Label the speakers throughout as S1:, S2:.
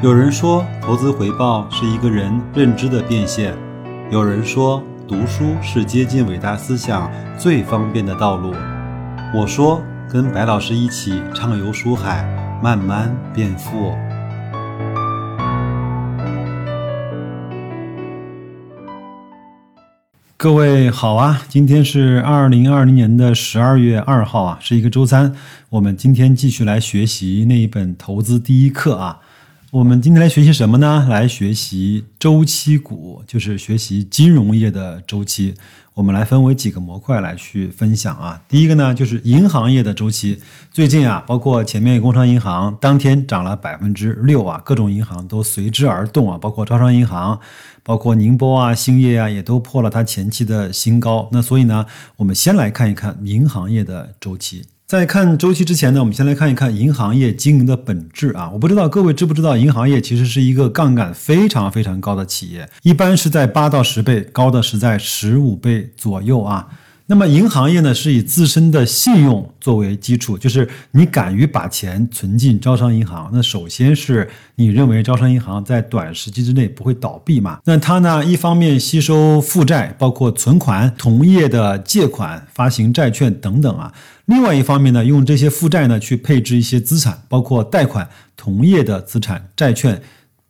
S1: 有人说，投资回报是一个人认知的变现；有人说，读书是接近伟大思想最方便的道路。我说，跟白老师一起畅游书海，慢慢变富。各位好啊，今天是二零二零年的十二月二号啊，是一个周三。我们今天继续来学习那一本投资第一课啊。我们今天来学习什么呢？来学习周期股，就是学习金融业的周期。我们来分为几个模块来去分享啊。第一个呢，就是银行业的周期。最近啊，包括前面工商银行当天涨了百分之六啊，各种银行都随之而动啊，包括招商银行、包括宁波啊、兴业啊，也都破了它前期的新高。那所以呢，我们先来看一看银行业的周期。在看周期之前呢，我们先来看一看银行业经营的本质啊。我不知道各位知不知道，银行业其实是一个杠杆非常非常高的企业，一般是在八到十倍，高的是在十五倍左右啊。那么银行业呢，是以自身的信用作为基础，就是你敢于把钱存进招商银行，那首先是你认为招商银行在短时期之内不会倒闭嘛？那它呢，一方面吸收负债，包括存款、同业的借款、发行债券等等啊；另外一方面呢，用这些负债呢去配置一些资产，包括贷款、同业的资产、债券。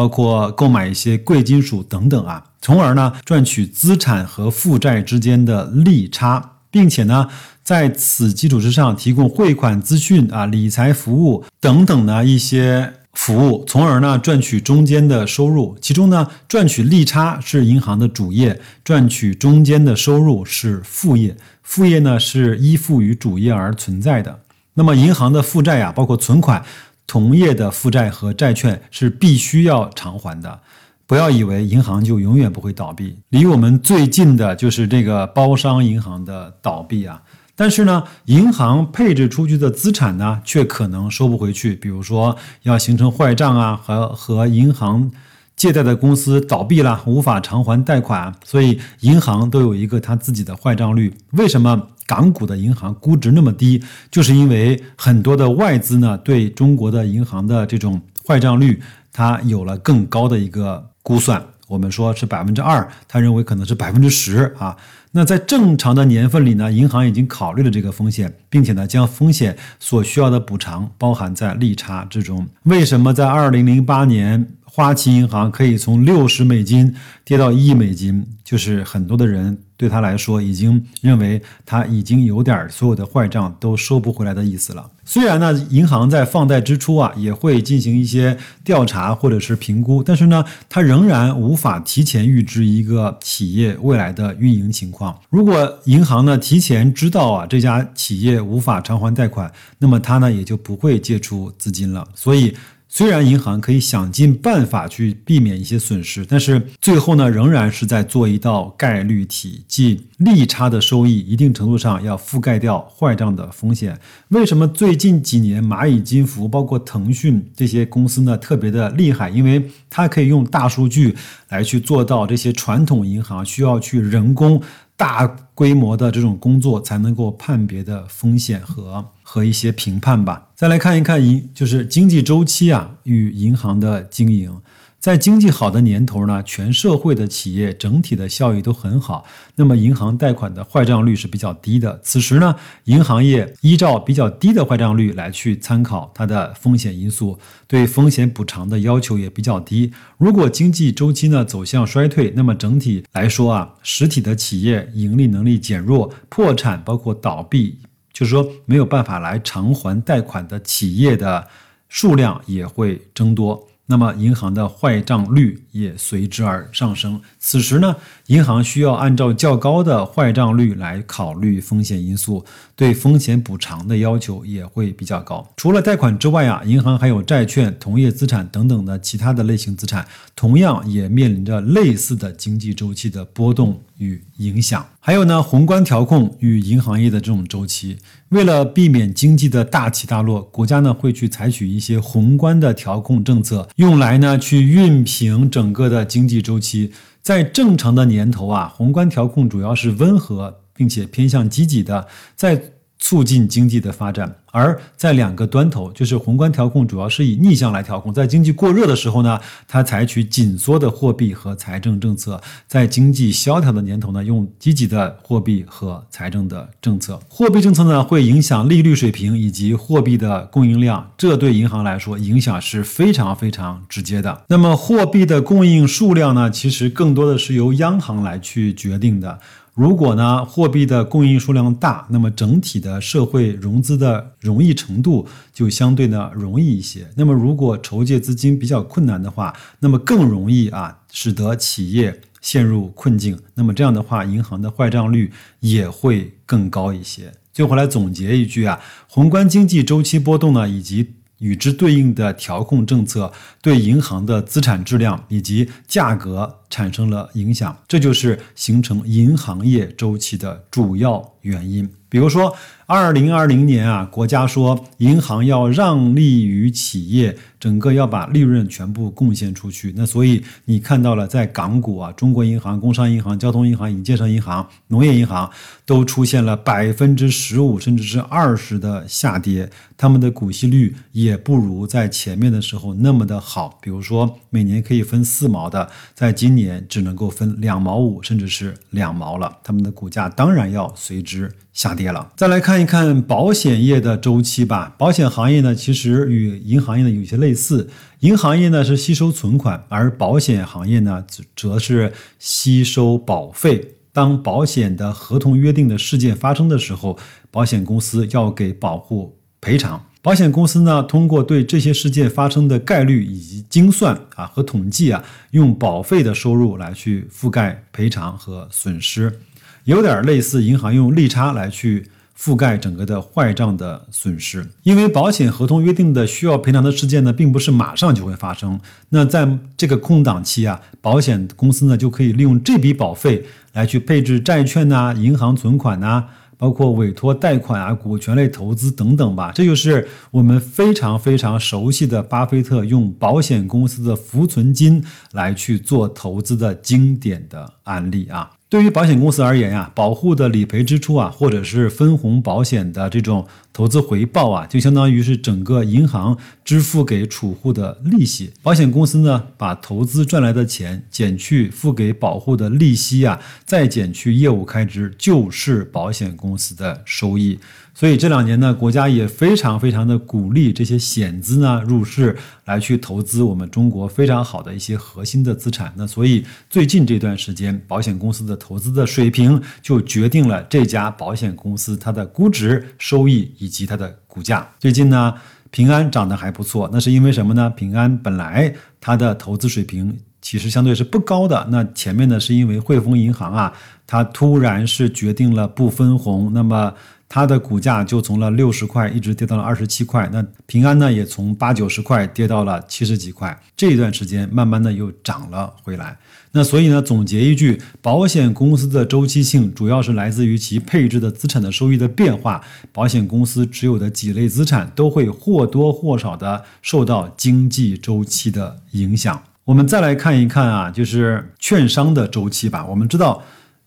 S1: 包括购买一些贵金属等等啊，从而呢赚取资产和负债之间的利差，并且呢在此基础之上提供汇款资讯啊、理财服务等等的一些服务，从而呢赚取中间的收入。其中呢赚取利差是银行的主业，赚取中间的收入是副业。副业呢是依附于主业而存在的。那么银行的负债呀，包括存款。同业的负债和债券是必须要偿还的，不要以为银行就永远不会倒闭。离我们最近的就是这个包商银行的倒闭啊，但是呢，银行配置出去的资产呢，却可能收不回去。比如说要形成坏账啊，和和银行借贷的公司倒闭了，无法偿还贷款，所以银行都有一个它自己的坏账率。为什么？港股的银行估值那么低，就是因为很多的外资呢对中国的银行的这种坏账率，它有了更高的一个估算。我们说是百分之二，他认为可能是百分之十啊。那在正常的年份里呢，银行已经考虑了这个风险，并且呢将风险所需要的补偿包含在利差之中。为什么在二零零八年？花旗银行可以从六十美金跌到一美金，就是很多的人对他来说已经认为他已经有点所有的坏账都收不回来的意思了。虽然呢，银行在放贷之初啊也会进行一些调查或者是评估，但是呢，它仍然无法提前预知一个企业未来的运营情况。如果银行呢提前知道啊这家企业无法偿还贷款，那么它呢也就不会借出资金了。所以。虽然银行可以想尽办法去避免一些损失，但是最后呢，仍然是在做一道概率题，即利差的收益一定程度上要覆盖掉坏账的风险。为什么最近几年蚂蚁金服、包括腾讯这些公司呢特别的厉害？因为它可以用大数据来去做到这些传统银行需要去人工。大规模的这种工作才能够判别的风险和和一些评判吧。再来看一看银，就是经济周期啊与银行的经营。在经济好的年头呢，全社会的企业整体的效益都很好，那么银行贷款的坏账率是比较低的。此时呢，银行业依照比较低的坏账率来去参考它的风险因素，对风险补偿的要求也比较低。如果经济周期呢走向衰退，那么整体来说啊，实体的企业盈利能力减弱，破产包括倒闭，就是说没有办法来偿还贷款的企业的数量也会增多。那么银行的坏账率也随之而上升。此时呢，银行需要按照较高的坏账率来考虑风险因素，对风险补偿的要求也会比较高。除了贷款之外啊，银行还有债券、同业资产等等的其他的类型资产，同样也面临着类似的经济周期的波动与影响。还有呢，宏观调控与银行业的这种周期。为了避免经济的大起大落，国家呢会去采取一些宏观的调控政策，用来呢去熨平整个的经济周期。在正常的年头啊，宏观调控主要是温和并且偏向积极的；在促进经济的发展。而在两个端头，就是宏观调控主要是以逆向来调控，在经济过热的时候呢，它采取紧缩的货币和财政政策；在经济萧条的年头呢，用积极的货币和财政的政策。货币政策呢，会影响利率水平以及货币的供应量，这对银行来说影响是非常非常直接的。那么货币的供应数量呢，其实更多的是由央行来去决定的。如果呢，货币的供应数量大，那么整体的社会融资的容易程度就相对呢容易一些。那么如果筹借资金比较困难的话，那么更容易啊，使得企业陷入困境。那么这样的话，银行的坏账率也会更高一些。最后来总结一句啊，宏观经济周期波动呢，以及与之对应的调控政策，对银行的资产质量以及价格产生了影响，这就是形成银行业周期的主要原因。比如说，二零二零年啊，国家说银行要让利于企业，整个要把利润全部贡献出去。那所以你看到了，在港股啊，中国银行、工商银行、交通银行、以及建设银行、农业银行都出现了百分之十五甚至是二十的下跌，他们的股息率也不如在前面的时候那么的好。比如说，每年可以分四毛的，在今年只能够分两毛五，甚至是两毛了，他们的股价当然要随之下跌了。再来看一看保险业的周期吧。保险行业呢，其实与银行业呢有些类似。银行业呢是吸收存款，而保险行业呢则则是吸收保费。当保险的合同约定的事件发生的时候，保险公司要给保护赔偿。保险公司呢，通过对这些事件发生的概率以及精算啊和统计啊，用保费的收入来去覆盖赔偿和损失，有点类似银行用利差来去覆盖整个的坏账的损失。因为保险合同约定的需要赔偿的事件呢，并不是马上就会发生。那在这个空档期啊，保险公司呢就可以利用这笔保费来去配置债券呐、银行存款呐。包括委托贷款啊、股权类投资等等吧，这就是我们非常非常熟悉的巴菲特用保险公司的浮存金来去做投资的经典的案例啊。对于保险公司而言呀，保护的理赔支出啊，或者是分红保险的这种投资回报啊，就相当于是整个银行支付给储户的利息。保险公司呢，把投资赚来的钱减去付给保护的利息啊，再减去业务开支，就是保险公司的收益。所以这两年呢，国家也非常非常的鼓励这些险资呢入市来去投资我们中国非常好的一些核心的资产。那所以最近这段时间，保险公司的投资的水平就决定了这家保险公司它的估值、收益以及它的股价。最近呢，平安涨得还不错，那是因为什么呢？平安本来它的投资水平其实相对是不高的，那前面呢是因为汇丰银行啊，它突然是决定了不分红，那么。它的股价就从了六十块一直跌到了二十七块，那平安呢也从八九十块跌到了七十几块，这一段时间慢慢的又涨了回来。那所以呢，总结一句，保险公司的周期性主要是来自于其配置的资产的收益的变化，保险公司持有的几类资产都会或多或少的受到经济周期的影响。我们再来看一看啊，就是券商的周期吧。我们知道。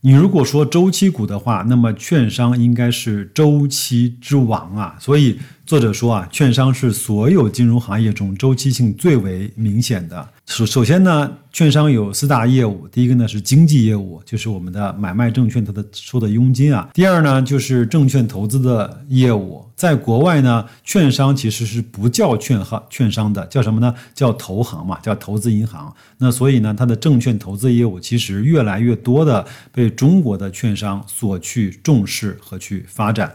S1: 你如果说周期股的话，那么券商应该是周期之王啊。所以作者说啊，券商是所有金融行业中周期性最为明显的。首首先呢，券商有四大业务，第一个呢是经纪业务，就是我们的买卖证券它的收的佣金啊。第二呢就是证券投资的业务，在国外呢，券商其实是不叫券行券商的，叫什么呢？叫投行嘛，叫投资银行。那所以呢，它的证券投资业务其实越来越多的被中国的券商所去重视和去发展。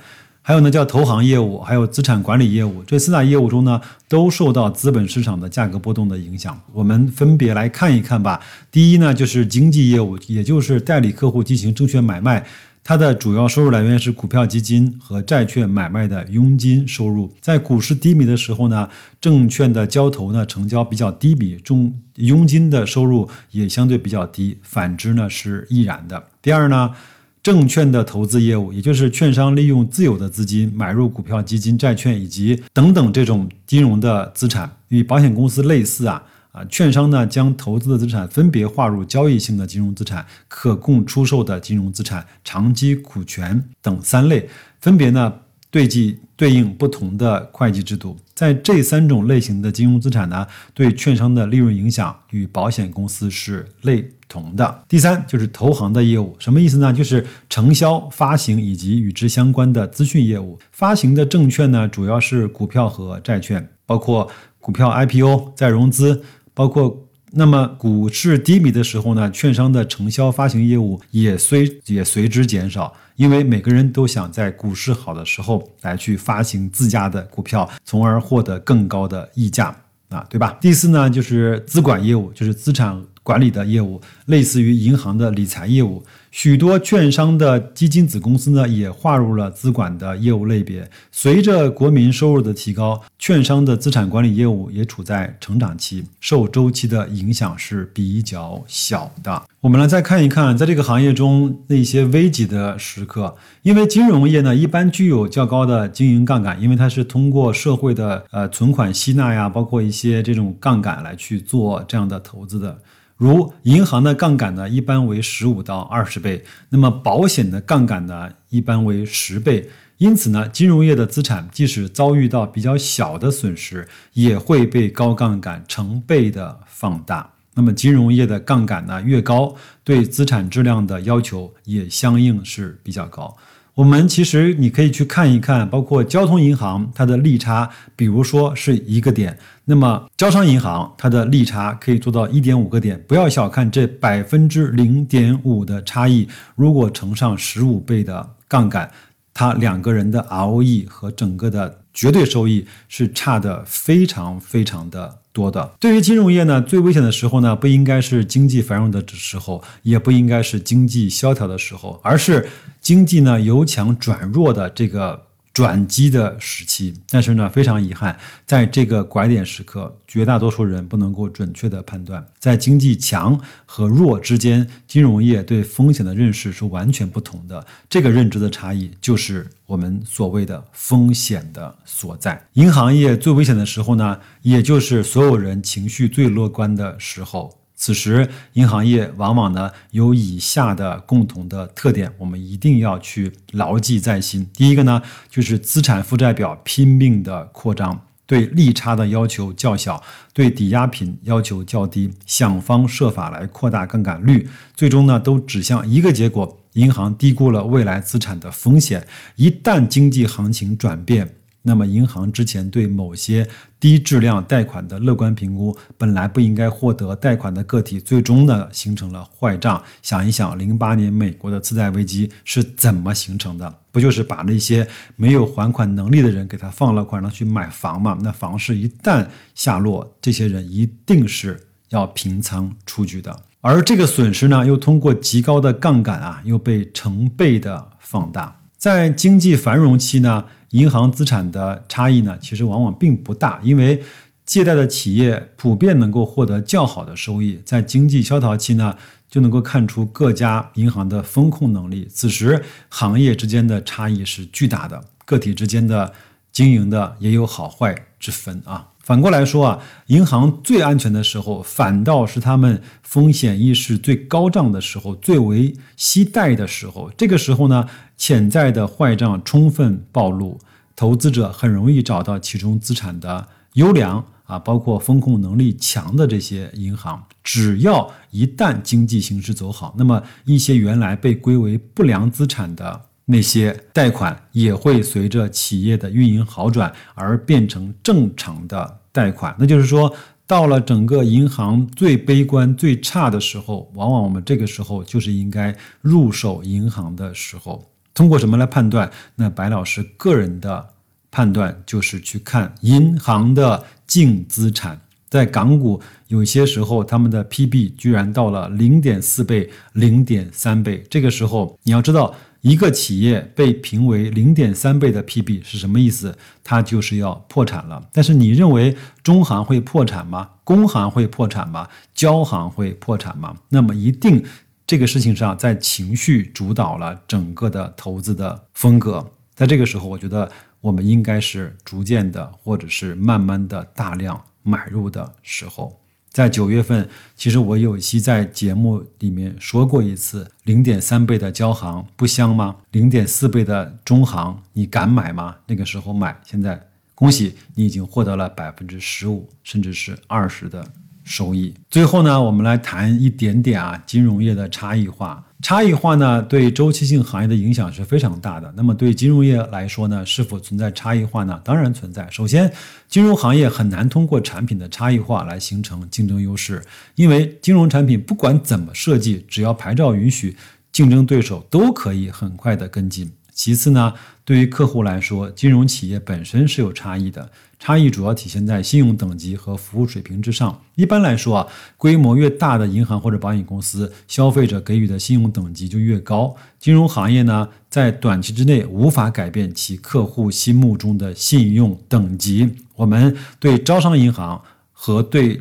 S1: 还有呢，叫投行业务，还有资产管理业务，这四大业务中呢，都受到资本市场的价格波动的影响。我们分别来看一看吧。第一呢，就是经纪业务，也就是代理客户进行证券买卖，它的主要收入来源是股票基金和债券买卖的佣金收入。在股市低迷的时候呢，证券的交投呢成交比较低迷，中佣金的收入也相对比较低。反之呢是亦然的。第二呢。证券的投资业务，也就是券商利用自有的资金买入股票、基金、债券以及等等这种金融的资产，与保险公司类似啊啊，券商呢将投资的资产分别划入交易性的金融资产、可供出售的金融资产、长期股权等三类，分别呢对计对应不同的会计制度，在这三种类型的金融资产呢，对券商的利润影响与保险公司是类同的。第三就是投行的业务，什么意思呢？就是承销、发行以及与之相关的资讯业务。发行的证券呢，主要是股票和债券，包括股票 IPO、再融资，包括。那么股市低迷的时候呢，券商的承销发行业务也随也随之减少，因为每个人都想在股市好的时候来去发行自家的股票，从而获得更高的溢价啊，对吧？第四呢，就是资管业务，就是资产管理的业务，类似于银行的理财业务。许多券商的基金子公司呢，也划入了资管的业务类别。随着国民收入的提高，券商的资产管理业务也处在成长期，受周期的影响是比较小的。我们来再看一看，在这个行业中那些危急的时刻，因为金融业呢一般具有较高的经营杠杆，因为它是通过社会的呃存款吸纳呀，包括一些这种杠杆来去做这样的投资的。如银行的杠杆呢，一般为十五到二十倍；那么保险的杠杆呢，一般为十倍。因此呢，金融业的资产即使遭遇到比较小的损失，也会被高杠杆成倍的放大。那么金融业的杠杆呢越高，对资产质量的要求也相应是比较高。我们其实你可以去看一看，包括交通银行它的利差，比如说是一个点，那么招商银行它的利差可以做到一点五个点。不要小看这百分之零点五的差异，如果乘上十五倍的杠杆，他两个人的 ROE 和整个的绝对收益是差的非常非常的。多的，对于金融业呢，最危险的时候呢，不应该是经济繁荣的时候，也不应该是经济萧条的时候，而是经济呢由强转弱的这个。转机的时期，但是呢，非常遗憾，在这个拐点时刻，绝大多数人不能够准确的判断，在经济强和弱之间，金融业对风险的认识是完全不同的。这个认知的差异，就是我们所谓的风险的所在。银行业最危险的时候呢，也就是所有人情绪最乐观的时候。此时，银行业往往呢有以下的共同的特点，我们一定要去牢记在心。第一个呢，就是资产负债表拼命的扩张，对利差的要求较小，对抵押品要求较低，想方设法来扩大杠杆率，最终呢都指向一个结果：银行低估了未来资产的风险。一旦经济行情转变，那么，银行之前对某些低质量贷款的乐观评估，本来不应该获得贷款的个体，最终呢形成了坏账。想一想，零八年美国的次贷危机是怎么形成的？不就是把那些没有还款能力的人给他放了款，让去买房嘛？那房市一旦下落，这些人一定是要平仓出局的。而这个损失呢，又通过极高的杠杆啊，又被成倍的放大。在经济繁荣期呢？银行资产的差异呢，其实往往并不大，因为借贷的企业普遍能够获得较好的收益。在经济萧条期呢，就能够看出各家银行的风控能力。此时，行业之间的差异是巨大的，个体之间的经营的也有好坏之分啊。反过来说啊，银行最安全的时候，反倒是他们风险意识最高涨的时候，最为惜贷的时候。这个时候呢，潜在的坏账充分暴露，投资者很容易找到其中资产的优良啊，包括风控能力强的这些银行。只要一旦经济形势走好，那么一些原来被归为不良资产的。那些贷款也会随着企业的运营好转而变成正常的贷款。那就是说，到了整个银行最悲观、最差的时候，往往我们这个时候就是应该入手银行的时候。通过什么来判断？那白老师个人的判断就是去看银行的净资产。在港股，有些时候他们的 PB 居然到了零点四倍、零点三倍。这个时候，你要知道。一个企业被评为零点三倍的 PB 是什么意思？它就是要破产了。但是你认为中行会破产吗？工行会破产吗？交行会破产吗？那么一定这个事情上，在情绪主导了整个的投资的风格。在这个时候，我觉得我们应该是逐渐的，或者是慢慢的大量买入的时候。在九月份，其实我有一期在节目里面说过一次，零点三倍的交行不香吗？零点四倍的中行，你敢买吗？那个时候买，现在恭喜你已经获得了百分之十五，甚至是二十的收益。最后呢，我们来谈一点点啊，金融业的差异化。差异化呢，对周期性行业的影响是非常大的。那么对金融业来说呢，是否存在差异化呢？当然存在。首先，金融行业很难通过产品的差异化来形成竞争优势，因为金融产品不管怎么设计，只要牌照允许，竞争对手都可以很快的跟进。其次呢，对于客户来说，金融企业本身是有差异的，差异主要体现在信用等级和服务水平之上。一般来说啊，规模越大的银行或者保险公司，消费者给予的信用等级就越高。金融行业呢，在短期之内无法改变其客户心目中的信用等级。我们对招商银行和对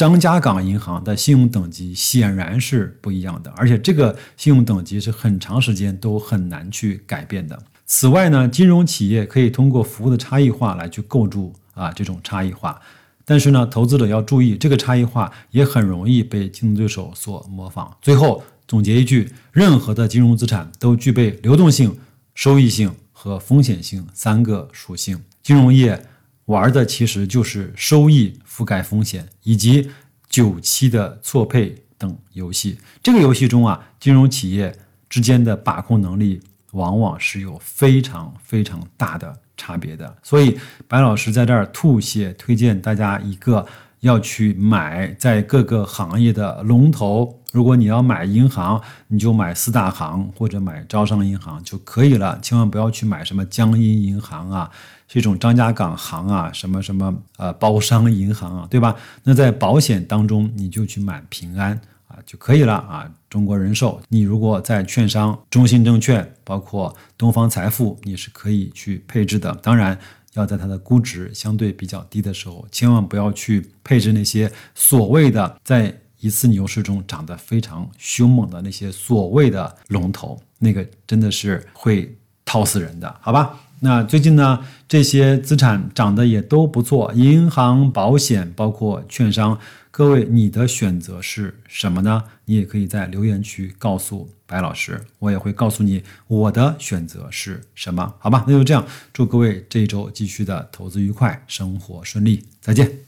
S1: 张家港银行的信用等级显然是不一样的，而且这个信用等级是很长时间都很难去改变的。此外呢，金融企业可以通过服务的差异化来去构筑啊这种差异化，但是呢，投资者要注意，这个差异化也很容易被竞争对手所模仿。最后总结一句，任何的金融资产都具备流动性、收益性和风险性三个属性，金融业。玩的其实就是收益覆盖风险以及久期的错配等游戏。这个游戏中啊，金融企业之间的把控能力往往是有非常非常大的差别的。所以，白老师在这儿吐血推荐大家一个要去买在各个行业的龙头。如果你要买银行，你就买四大行或者买招商银行就可以了，千万不要去买什么江阴银行啊。这种张家港行啊，什么什么呃包商银行啊，对吧？那在保险当中，你就去买平安啊就可以了啊。中国人寿，你如果在券商，中信证券，包括东方财富，你是可以去配置的。当然，要在它的估值相对比较低的时候，千万不要去配置那些所谓的在一次牛市中涨得非常凶猛的那些所谓的龙头，那个真的是会套死人的，好吧？那最近呢，这些资产涨得也都不错，银行、保险，包括券商。各位，你的选择是什么呢？你也可以在留言区告诉白老师，我也会告诉你我的选择是什么，好吧？那就这样，祝各位这一周继续的投资愉快，生活顺利，再见。